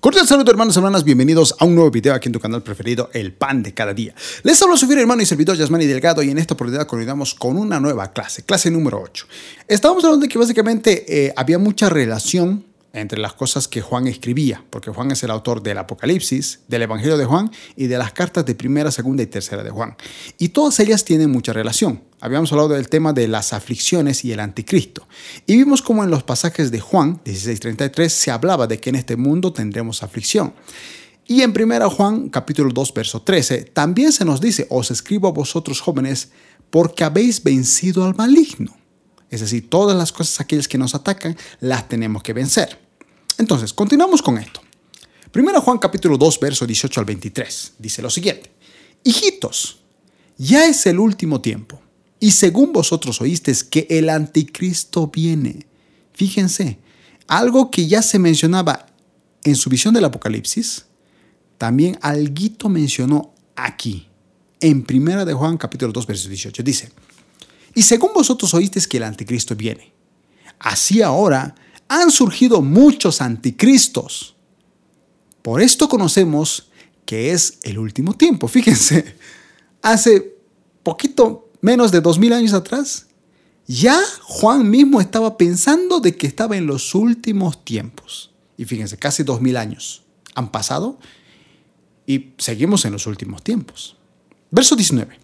Cordial saludo hermanos y hermanas, bienvenidos a un nuevo video aquí en tu canal preferido, El Pan de Cada Día. Les hablo su hermano y servidor Yasmani Delgado y en esta oportunidad continuamos con una nueva clase, clase número 8. Estábamos hablando de que básicamente eh, había mucha relación entre las cosas que Juan escribía, porque Juan es el autor del Apocalipsis, del Evangelio de Juan y de las cartas de primera, segunda y tercera de Juan. Y todas ellas tienen mucha relación. Habíamos hablado del tema de las aflicciones y el anticristo. Y vimos como en los pasajes de Juan 16:33 se hablaba de que en este mundo tendremos aflicción. Y en primera Juan capítulo 2 verso 13 también se nos dice, os escribo a vosotros jóvenes porque habéis vencido al maligno. Es decir, todas las cosas aquellas que nos atacan las tenemos que vencer. Entonces, continuamos con esto. Primero Juan capítulo 2, verso 18 al 23. Dice lo siguiente. Hijitos, ya es el último tiempo. Y según vosotros oísteis que el anticristo viene. Fíjense, algo que ya se mencionaba en su visión del Apocalipsis, también Alguito mencionó aquí, en Primera de Juan capítulo 2, verso 18. Dice, y según vosotros oísteis que el anticristo viene, así ahora han surgido muchos anticristos. Por esto conocemos que es el último tiempo. Fíjense, hace poquito menos de dos mil años atrás, ya Juan mismo estaba pensando de que estaba en los últimos tiempos. Y fíjense, casi dos mil años han pasado y seguimos en los últimos tiempos. Verso 19.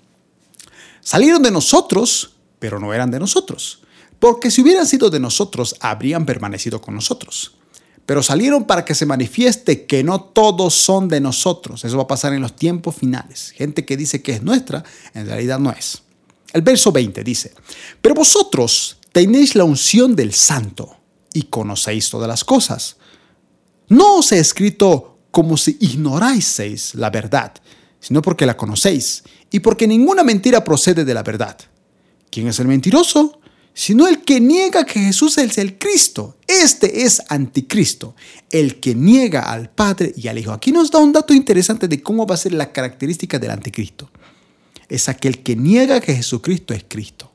Salieron de nosotros pero no eran de nosotros, porque si hubieran sido de nosotros, habrían permanecido con nosotros. Pero salieron para que se manifieste que no todos son de nosotros. Eso va a pasar en los tiempos finales. Gente que dice que es nuestra, en realidad no es. El verso 20 dice, pero vosotros tenéis la unción del santo y conocéis todas las cosas. No os he escrito como si ignoráis la verdad, sino porque la conocéis y porque ninguna mentira procede de la verdad. ¿Quién es el mentiroso? Sino el que niega que Jesús es el Cristo. Este es anticristo, el que niega al Padre y al Hijo. Aquí nos da un dato interesante de cómo va a ser la característica del anticristo. Es aquel que niega que Jesucristo es Cristo.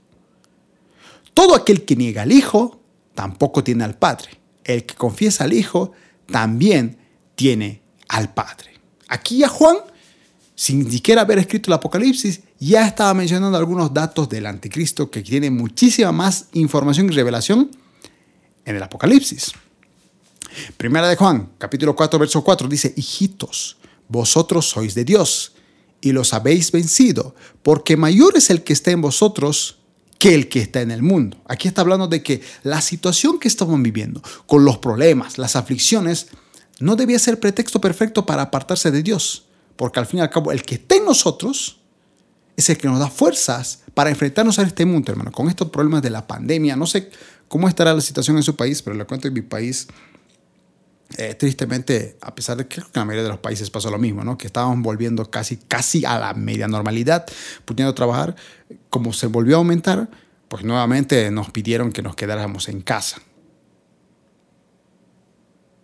Todo aquel que niega al Hijo tampoco tiene al Padre. El que confiesa al Hijo también tiene al Padre. Aquí a Juan sin siquiera haber escrito el Apocalipsis, ya estaba mencionando algunos datos del anticristo que tiene muchísima más información y revelación en el Apocalipsis. Primera de Juan, capítulo 4, verso 4, dice, hijitos, vosotros sois de Dios y los habéis vencido, porque mayor es el que está en vosotros que el que está en el mundo. Aquí está hablando de que la situación que estamos viviendo, con los problemas, las aflicciones, no debía ser pretexto perfecto para apartarse de Dios porque al fin y al cabo el que está en nosotros es el que nos da fuerzas para enfrentarnos a este mundo, hermano, con estos problemas de la pandemia. No sé cómo estará la situación en su país, pero le cuento en mi país, eh, tristemente, a pesar de que en la mayoría de los países pasó lo mismo, ¿no? que estábamos volviendo casi, casi a la media normalidad, pudiendo trabajar, como se volvió a aumentar, pues nuevamente nos pidieron que nos quedáramos en casa.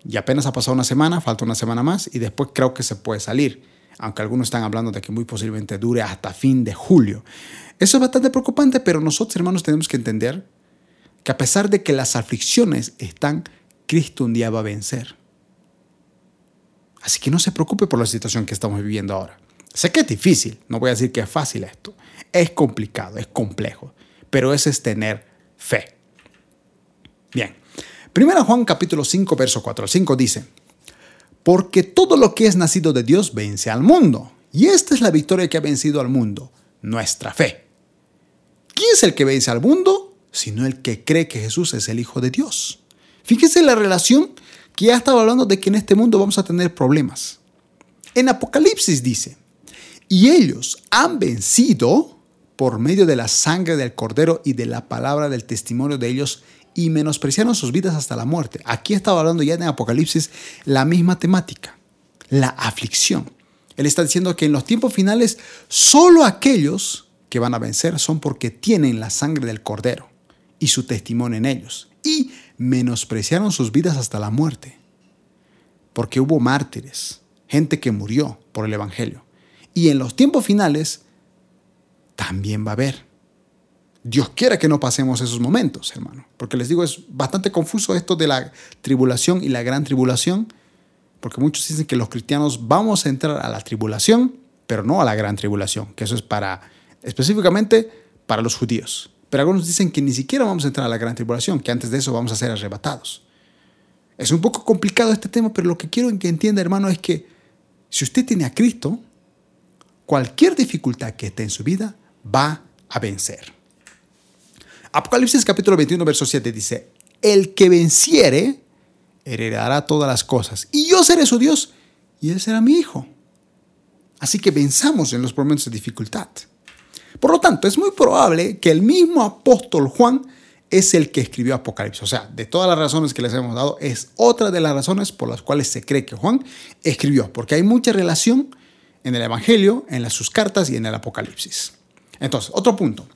Y apenas ha pasado una semana, falta una semana más, y después creo que se puede salir aunque algunos están hablando de que muy posiblemente dure hasta fin de julio. Eso es bastante preocupante, pero nosotros hermanos tenemos que entender que a pesar de que las aflicciones están, Cristo un día va a vencer. Así que no se preocupe por la situación que estamos viviendo ahora. Sé que es difícil, no voy a decir que es fácil esto. Es complicado, es complejo, pero ese es tener fe. Bien, Primera Juan capítulo 5, verso 4 al 5 dice, porque todo lo que es nacido de Dios vence al mundo. Y esta es la victoria que ha vencido al mundo, nuestra fe. ¿Quién es el que vence al mundo? Sino el que cree que Jesús es el Hijo de Dios. Fíjese la relación que ya estaba hablando de que en este mundo vamos a tener problemas. En Apocalipsis dice, y ellos han vencido por medio de la sangre del cordero y de la palabra del testimonio de ellos y menospreciaron sus vidas hasta la muerte. Aquí estaba hablando ya en Apocalipsis la misma temática, la aflicción. Él está diciendo que en los tiempos finales solo aquellos que van a vencer son porque tienen la sangre del cordero y su testimonio en ellos. Y menospreciaron sus vidas hasta la muerte. Porque hubo mártires, gente que murió por el Evangelio. Y en los tiempos finales también va a haber Dios quiera que no pasemos esos momentos, hermano. Porque les digo, es bastante confuso esto de la tribulación y la gran tribulación. porque muchos dicen que los cristianos vamos a entrar a la tribulación, pero no a la gran tribulación, que eso es para específicamente para los judíos. Pero algunos dicen que ni siquiera vamos a entrar a la gran tribulación, que antes de eso vamos a ser arrebatados. Es un poco complicado este tema, pero lo que quiero que entienda, hermano, es que si usted tiene a Cristo, cualquier dificultad que esté en su vida va a vencer. Apocalipsis capítulo 21, verso 7 dice, el que venciere heredará todas las cosas, y yo seré su Dios, y él será mi hijo. Así que venzamos en los momentos de dificultad. Por lo tanto, es muy probable que el mismo apóstol Juan es el que escribió Apocalipsis. O sea, de todas las razones que les hemos dado, es otra de las razones por las cuales se cree que Juan escribió, porque hay mucha relación en el Evangelio, en las, sus cartas y en el Apocalipsis. Entonces, otro punto.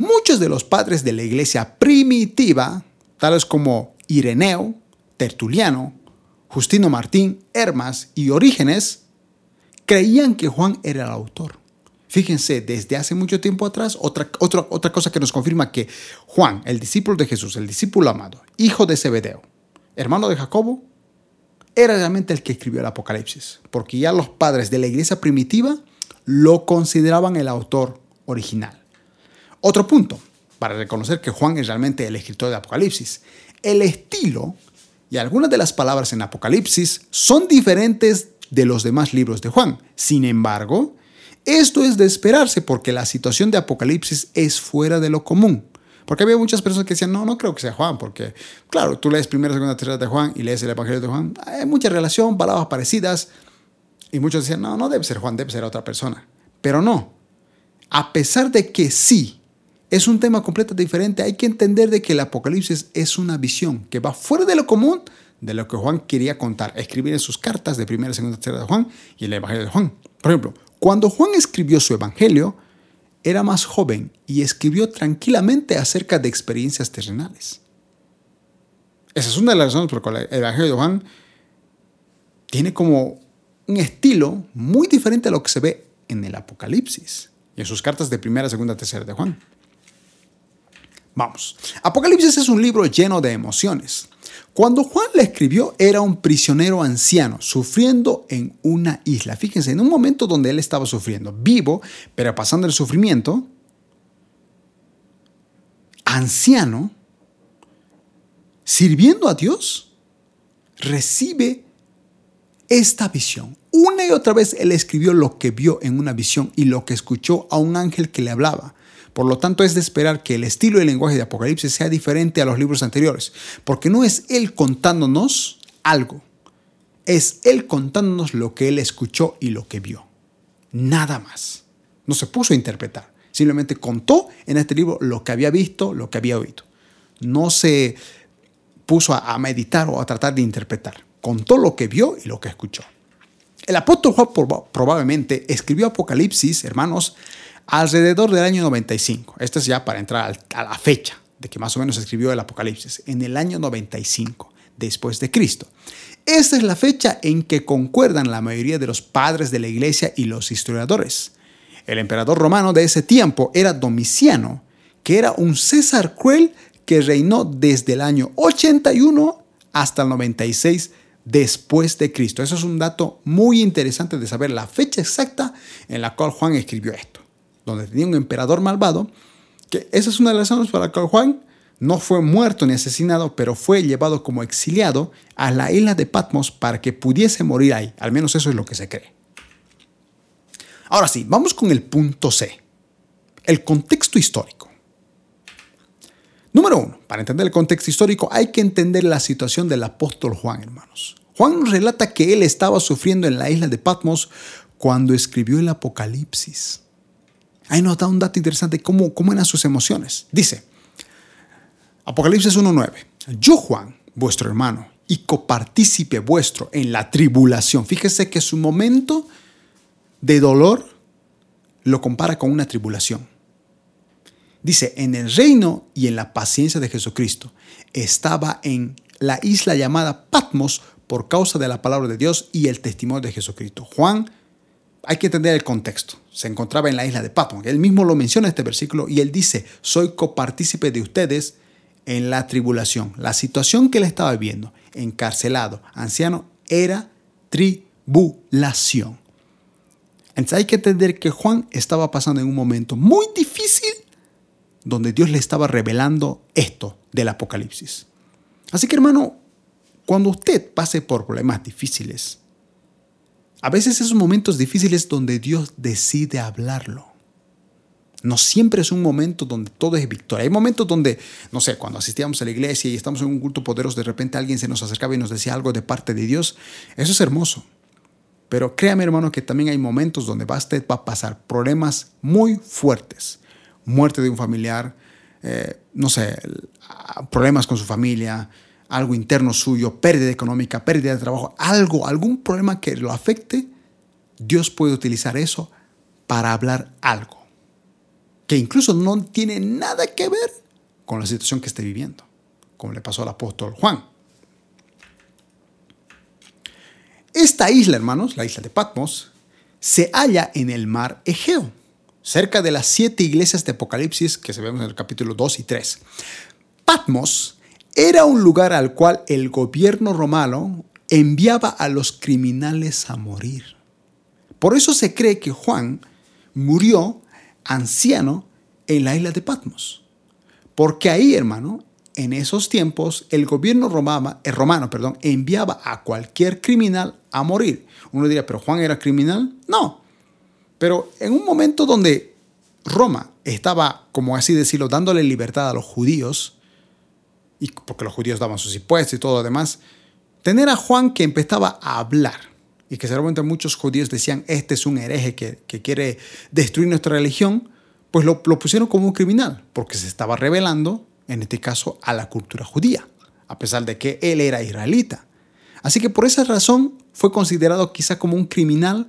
Muchos de los padres de la iglesia primitiva, tales como Ireneo, Tertuliano, Justino Martín, Hermas y Orígenes, creían que Juan era el autor. Fíjense, desde hace mucho tiempo atrás, otra, otra, otra cosa que nos confirma que Juan, el discípulo de Jesús, el discípulo amado, hijo de Zebedeo, hermano de Jacobo, era realmente el que escribió el Apocalipsis, porque ya los padres de la iglesia primitiva lo consideraban el autor original. Otro punto, para reconocer que Juan es realmente el escritor de Apocalipsis, el estilo y algunas de las palabras en Apocalipsis son diferentes de los demás libros de Juan. Sin embargo, esto es de esperarse porque la situación de Apocalipsis es fuera de lo común. Porque había muchas personas que decían, no, no creo que sea Juan, porque, claro, tú lees primera, segunda, tercera de Juan y lees el Evangelio de Juan, hay mucha relación, palabras parecidas, y muchos decían, no, no debe ser Juan, debe ser otra persona. Pero no, a pesar de que sí, es un tema completamente diferente, hay que entender de que el Apocalipsis es una visión que va fuera de lo común de lo que Juan quería contar, escribir en sus cartas de primera, segunda, tercera de Juan y el Evangelio de Juan. Por ejemplo, cuando Juan escribió su Evangelio, era más joven y escribió tranquilamente acerca de experiencias terrenales. Esa es una de las razones por las cuales el Evangelio de Juan tiene como un estilo muy diferente a lo que se ve en el Apocalipsis y en sus cartas de primera, segunda, tercera de Juan. Vamos, Apocalipsis es un libro lleno de emociones. Cuando Juan le escribió, era un prisionero anciano, sufriendo en una isla. Fíjense, en un momento donde él estaba sufriendo, vivo, pero pasando el sufrimiento, anciano, sirviendo a Dios, recibe esta visión. Una y otra vez él escribió lo que vio en una visión y lo que escuchó a un ángel que le hablaba. Por lo tanto, es de esperar que el estilo y el lenguaje de Apocalipsis sea diferente a los libros anteriores, porque no es él contándonos algo, es él contándonos lo que él escuchó y lo que vio. Nada más. No se puso a interpretar, simplemente contó en este libro lo que había visto, lo que había oído. No se puso a meditar o a tratar de interpretar. Contó lo que vio y lo que escuchó. El apóstol Juan probablemente escribió Apocalipsis, hermanos, alrededor del año 95. Esto es ya para entrar a la fecha de que más o menos escribió el Apocalipsis, en el año 95 después de Cristo. Esta es la fecha en que concuerdan la mayoría de los padres de la iglesia y los historiadores. El emperador romano de ese tiempo era Domiciano, que era un César cruel que reinó desde el año 81 hasta el 96 después de Cristo. Eso es un dato muy interesante de saber la fecha exacta en la cual Juan escribió esto donde tenía un emperador malvado, que esa es una de las razones para la cual Juan no fue muerto ni asesinado, pero fue llevado como exiliado a la isla de Patmos para que pudiese morir ahí. Al menos eso es lo que se cree. Ahora sí, vamos con el punto C, el contexto histórico. Número uno, para entender el contexto histórico hay que entender la situación del apóstol Juan, hermanos. Juan relata que él estaba sufriendo en la isla de Patmos cuando escribió el Apocalipsis. Ahí nos da un dato interesante cómo, cómo eran sus emociones. Dice, Apocalipsis 1.9, yo Juan, vuestro hermano, y copartícipe vuestro en la tribulación. Fíjese que su momento de dolor lo compara con una tribulación. Dice, en el reino y en la paciencia de Jesucristo, estaba en la isla llamada Patmos por causa de la palabra de Dios y el testimonio de Jesucristo. Juan hay que entender el contexto. Se encontraba en la isla de Patmos. Él mismo lo menciona en este versículo y él dice, soy copartícipe de ustedes en la tribulación. La situación que él estaba viviendo, encarcelado, anciano, era tribulación. Entonces hay que entender que Juan estaba pasando en un momento muy difícil donde Dios le estaba revelando esto del Apocalipsis. Así que hermano, cuando usted pase por problemas difíciles, a veces esos momentos difíciles donde Dios decide hablarlo. No siempre es un momento donde todo es victoria. Hay momentos donde, no sé, cuando asistíamos a la iglesia y estamos en un culto poderoso, de repente alguien se nos acercaba y nos decía algo de parte de Dios. Eso es hermoso. Pero créame, hermano, que también hay momentos donde usted va a pasar problemas muy fuertes. Muerte de un familiar, eh, no sé, problemas con su familia, algo interno suyo, pérdida económica, pérdida de trabajo, algo, algún problema que lo afecte, Dios puede utilizar eso para hablar algo que incluso no tiene nada que ver con la situación que esté viviendo, como le pasó al apóstol Juan. Esta isla, hermanos, la isla de Patmos, se halla en el mar Egeo, cerca de las siete iglesias de Apocalipsis que se ven en el capítulo 2 y 3. Patmos era un lugar al cual el gobierno romano enviaba a los criminales a morir. Por eso se cree que Juan murió anciano en la isla de Patmos. Porque ahí, hermano, en esos tiempos, el gobierno romano, eh, romano perdón, enviaba a cualquier criminal a morir. Uno diría, ¿pero Juan era criminal? No. Pero en un momento donde Roma estaba, como así decirlo, dándole libertad a los judíos, y porque los judíos daban sus impuestos y todo lo demás, tener a Juan que empezaba a hablar y que seguramente muchos judíos decían, este es un hereje que, que quiere destruir nuestra religión, pues lo, lo pusieron como un criminal, porque se estaba revelando, en este caso, a la cultura judía, a pesar de que él era israelita. Así que por esa razón fue considerado quizá como un criminal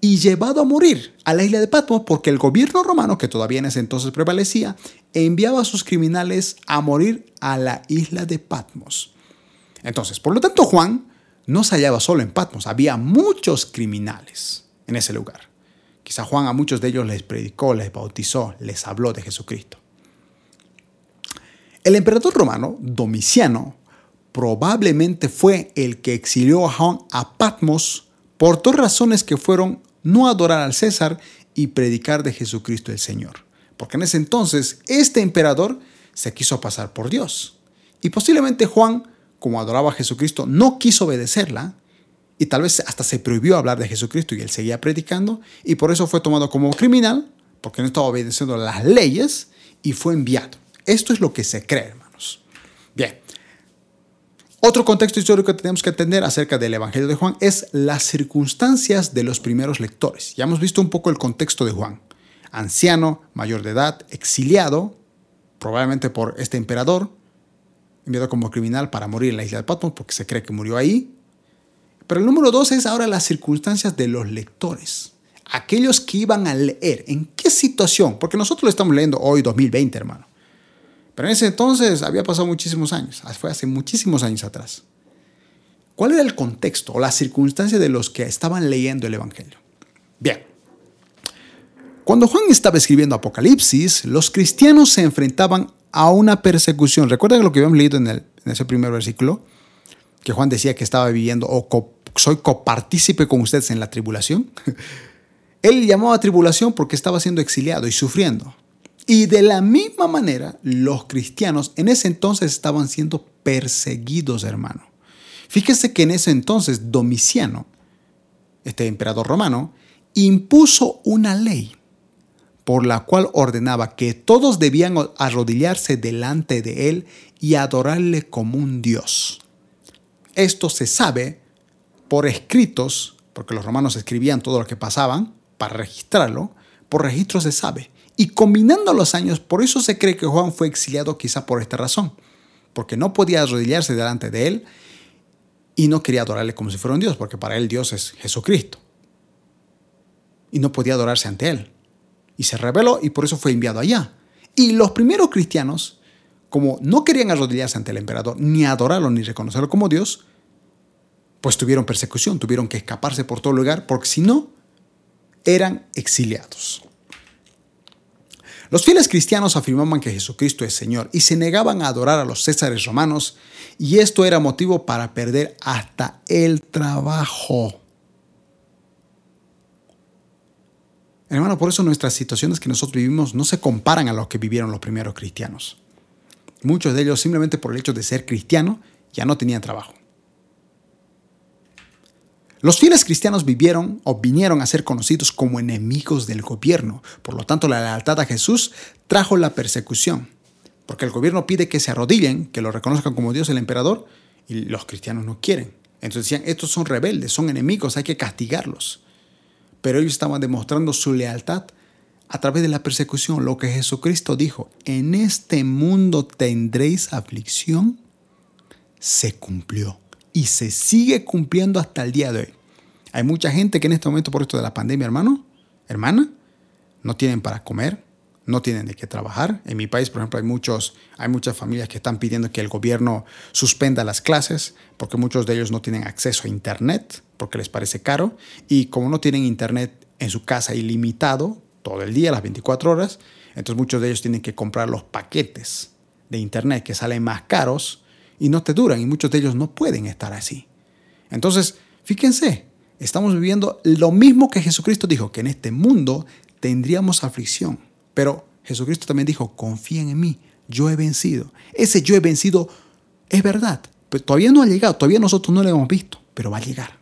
y llevado a morir a la isla de Patmos porque el gobierno romano, que todavía en ese entonces prevalecía, enviaba a sus criminales a morir a la isla de Patmos. Entonces, por lo tanto, Juan no se hallaba solo en Patmos, había muchos criminales en ese lugar. Quizá Juan a muchos de ellos les predicó, les bautizó, les habló de Jesucristo. El emperador romano, Domiciano, probablemente fue el que exilió a Juan a Patmos por dos razones que fueron no adorar al César y predicar de Jesucristo el Señor. Porque en ese entonces este emperador se quiso pasar por Dios. Y posiblemente Juan, como adoraba a Jesucristo, no quiso obedecerla y tal vez hasta se prohibió hablar de Jesucristo y él seguía predicando y por eso fue tomado como criminal porque no estaba obedeciendo las leyes y fue enviado. Esto es lo que se cree, hermanos. Bien. Otro contexto histórico que tenemos que entender acerca del Evangelio de Juan es las circunstancias de los primeros lectores. Ya hemos visto un poco el contexto de Juan. Anciano, mayor de edad, exiliado, probablemente por este emperador, enviado como criminal para morir en la isla de Patmos porque se cree que murió ahí, pero el número dos es ahora las circunstancias de los lectores. Aquellos que iban a leer. ¿En qué situación? Porque nosotros lo estamos leyendo hoy, 2020, hermano. Pero en ese entonces había pasado muchísimos años. Fue hace muchísimos años atrás. ¿Cuál era el contexto o la circunstancia de los que estaban leyendo el Evangelio? Bien. Cuando Juan estaba escribiendo Apocalipsis, los cristianos se enfrentaban a una persecución. ¿Recuerdan lo que habíamos leído en, ese primer versículo? Que Juan decía que estaba viviendo o soy copartícipe con ustedes en la tribulación. Él llamaba tribulación porque estaba siendo exiliado y sufriendo. Y de la misma manera, los cristianos en ese entonces estaban siendo perseguidos, hermano. Fíjese que en ese entonces Domiciano, este emperador romano, impuso una ley por la cual ordenaba que todos debían arrodillarse delante de él y adorarle como un dios. Esto se sabe por escritos, porque los romanos escribían todo lo que pasaban para registrarlo, por registro se sabe. Y combinando los años, por eso se cree que Juan fue exiliado quizá por esta razón, porque no podía arrodillarse delante de él y no quería adorarle como si fuera un Dios, porque para él Dios es Jesucristo. Y no podía adorarse ante él. Y se rebeló y por eso fue enviado allá. Y los primeros cristianos, como no querían arrodillarse ante el emperador, ni adorarlo, ni reconocerlo como Dios, pues tuvieron persecución, tuvieron que escaparse por todo lugar, porque si no, eran exiliados. Los fieles cristianos afirmaban que Jesucristo es Señor y se negaban a adorar a los césares romanos y esto era motivo para perder hasta el trabajo. Hermano, por eso nuestras situaciones que nosotros vivimos no se comparan a lo que vivieron los primeros cristianos. Muchos de ellos simplemente por el hecho de ser cristiano ya no tenían trabajo. Los fieles cristianos vivieron o vinieron a ser conocidos como enemigos del gobierno. Por lo tanto, la lealtad a Jesús trajo la persecución. Porque el gobierno pide que se arrodillen, que lo reconozcan como Dios el emperador, y los cristianos no quieren. Entonces decían, estos son rebeldes, son enemigos, hay que castigarlos. Pero ellos estaban demostrando su lealtad a través de la persecución. Lo que Jesucristo dijo, en este mundo tendréis aflicción, se cumplió y se sigue cumpliendo hasta el día de hoy. Hay mucha gente que en este momento, por esto de la pandemia, hermano, hermana, no tienen para comer, no tienen de qué trabajar. En mi país, por ejemplo, hay, muchos, hay muchas familias que están pidiendo que el gobierno suspenda las clases porque muchos de ellos no tienen acceso a Internet porque les parece caro. Y como no tienen Internet en su casa ilimitado, todo el día, las 24 horas, entonces muchos de ellos tienen que comprar los paquetes de Internet que salen más caros y no te duran y muchos de ellos no pueden estar así. Entonces, fíjense, estamos viviendo lo mismo que Jesucristo dijo, que en este mundo tendríamos aflicción. Pero Jesucristo también dijo, confíen en mí, yo he vencido. Ese yo he vencido es verdad, pero todavía no ha llegado, todavía nosotros no lo hemos visto, pero va a llegar.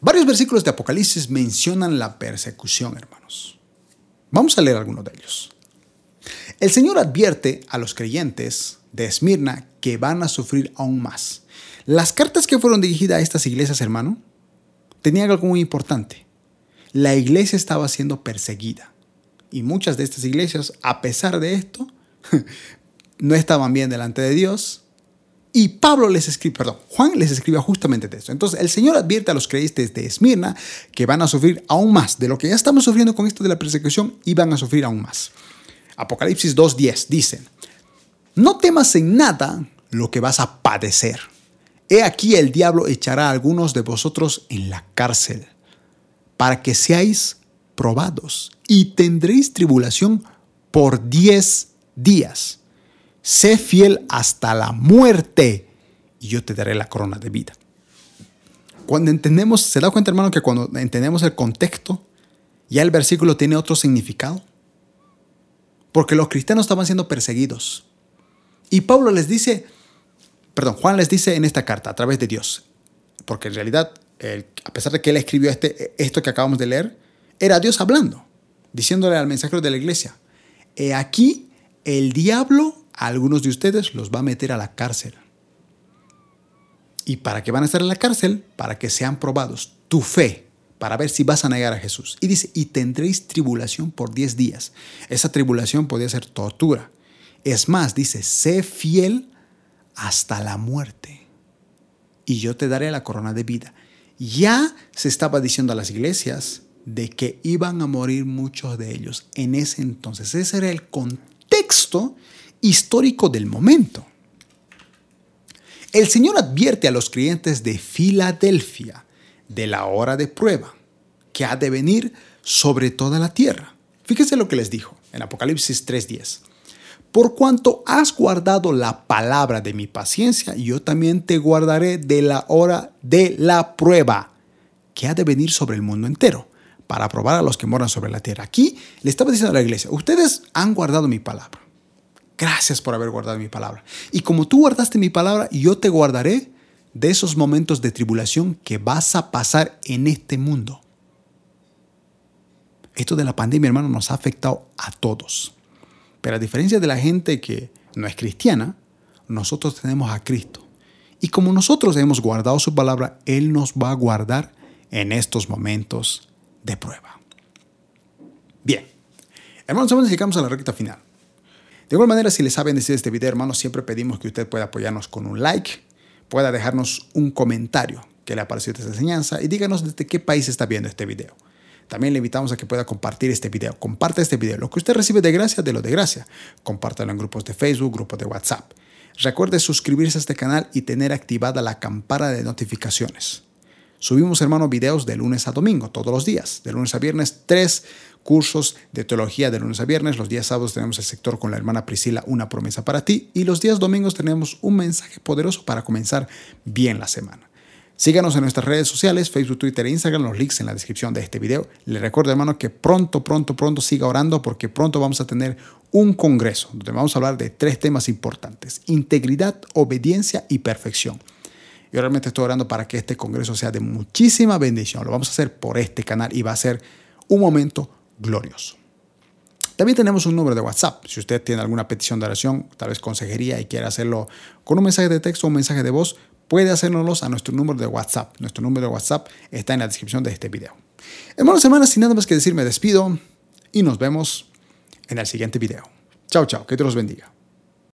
Varios versículos de Apocalipsis mencionan la persecución, hermanos. Vamos a leer algunos de ellos. El Señor advierte a los creyentes de Esmirna que van a sufrir aún más. Las cartas que fueron dirigidas a estas iglesias, hermano, tenían algo muy importante. La iglesia estaba siendo perseguida. Y muchas de estas iglesias, a pesar de esto, no estaban bien delante de Dios. Y Pablo les escribe, perdón, Juan les escribe justamente de esto. Entonces el Señor advierte a los creyentes de Esmirna que van a sufrir aún más de lo que ya estamos sufriendo con esto de la persecución y van a sufrir aún más. Apocalipsis 2.10 dice, no temas en nada lo que vas a padecer. He aquí el diablo echará a algunos de vosotros en la cárcel, para que seáis probados y tendréis tribulación por diez días. Sé fiel hasta la muerte y yo te daré la corona de vida. Cuando entendemos, ¿se da cuenta hermano que cuando entendemos el contexto, ya el versículo tiene otro significado? Porque los cristianos estaban siendo perseguidos. Y Pablo les dice, perdón, Juan les dice en esta carta, a través de Dios, porque en realidad, a pesar de que él escribió este, esto que acabamos de leer, era Dios hablando, diciéndole al mensajero de la iglesia, he aquí el diablo a algunos de ustedes los va a meter a la cárcel. ¿Y para qué van a estar en la cárcel? Para que sean probados. Tu fe, para ver si vas a negar a Jesús. Y dice, y tendréis tribulación por 10 días. Esa tribulación podría ser tortura. Es más, dice, sé fiel hasta la muerte. Y yo te daré la corona de vida. Ya se estaba diciendo a las iglesias de que iban a morir muchos de ellos en ese entonces. Ese era el contexto histórico del momento. El Señor advierte a los creyentes de Filadelfia de la hora de prueba que ha de venir sobre toda la tierra. Fíjese lo que les dijo en Apocalipsis 3:10. Por cuanto has guardado la palabra de mi paciencia, yo también te guardaré de la hora de la prueba que ha de venir sobre el mundo entero, para probar a los que moran sobre la tierra. Aquí le estaba diciendo a la iglesia, ustedes han guardado mi palabra. Gracias por haber guardado mi palabra. Y como tú guardaste mi palabra, yo te guardaré de esos momentos de tribulación que vas a pasar en este mundo. Esto de la pandemia, hermano, nos ha afectado a todos. Pero a diferencia de la gente que no es cristiana, nosotros tenemos a Cristo. Y como nosotros hemos guardado su palabra, Él nos va a guardar en estos momentos de prueba. Bien, hermanos, nos llegamos a la recta final. De igual manera, si les saben decir este video, hermanos, siempre pedimos que usted pueda apoyarnos con un like, pueda dejarnos un comentario que le ha parecido esta enseñanza y díganos desde qué país está viendo este video. También le invitamos a que pueda compartir este video. Comparte este video. Lo que usted recibe de gracia, de lo de gracia. Compártelo en grupos de Facebook, grupos de WhatsApp. Recuerde suscribirse a este canal y tener activada la campana de notificaciones. Subimos, hermano, videos de lunes a domingo, todos los días. De lunes a viernes, tres cursos de teología de lunes a viernes. Los días sábados tenemos el sector con la hermana Priscila, una promesa para ti. Y los días domingos tenemos un mensaje poderoso para comenzar bien la semana. Síganos en nuestras redes sociales, Facebook, Twitter e Instagram, los links en la descripción de este video. Le recuerdo, hermano, que pronto, pronto, pronto siga orando porque pronto vamos a tener un congreso donde vamos a hablar de tres temas importantes, integridad, obediencia y perfección. Yo realmente estoy orando para que este congreso sea de muchísima bendición. Lo vamos a hacer por este canal y va a ser un momento glorioso. También tenemos un número de WhatsApp. Si usted tiene alguna petición de oración, tal vez consejería y quiere hacerlo con un mensaje de texto o un mensaje de voz, puede hacérnoslos a nuestro número de WhatsApp. Nuestro número de WhatsApp está en la descripción de este video. Hermanos, hermanas, sin nada más que decir, me despido y nos vemos en el siguiente video. Chao, chao, que Dios los bendiga.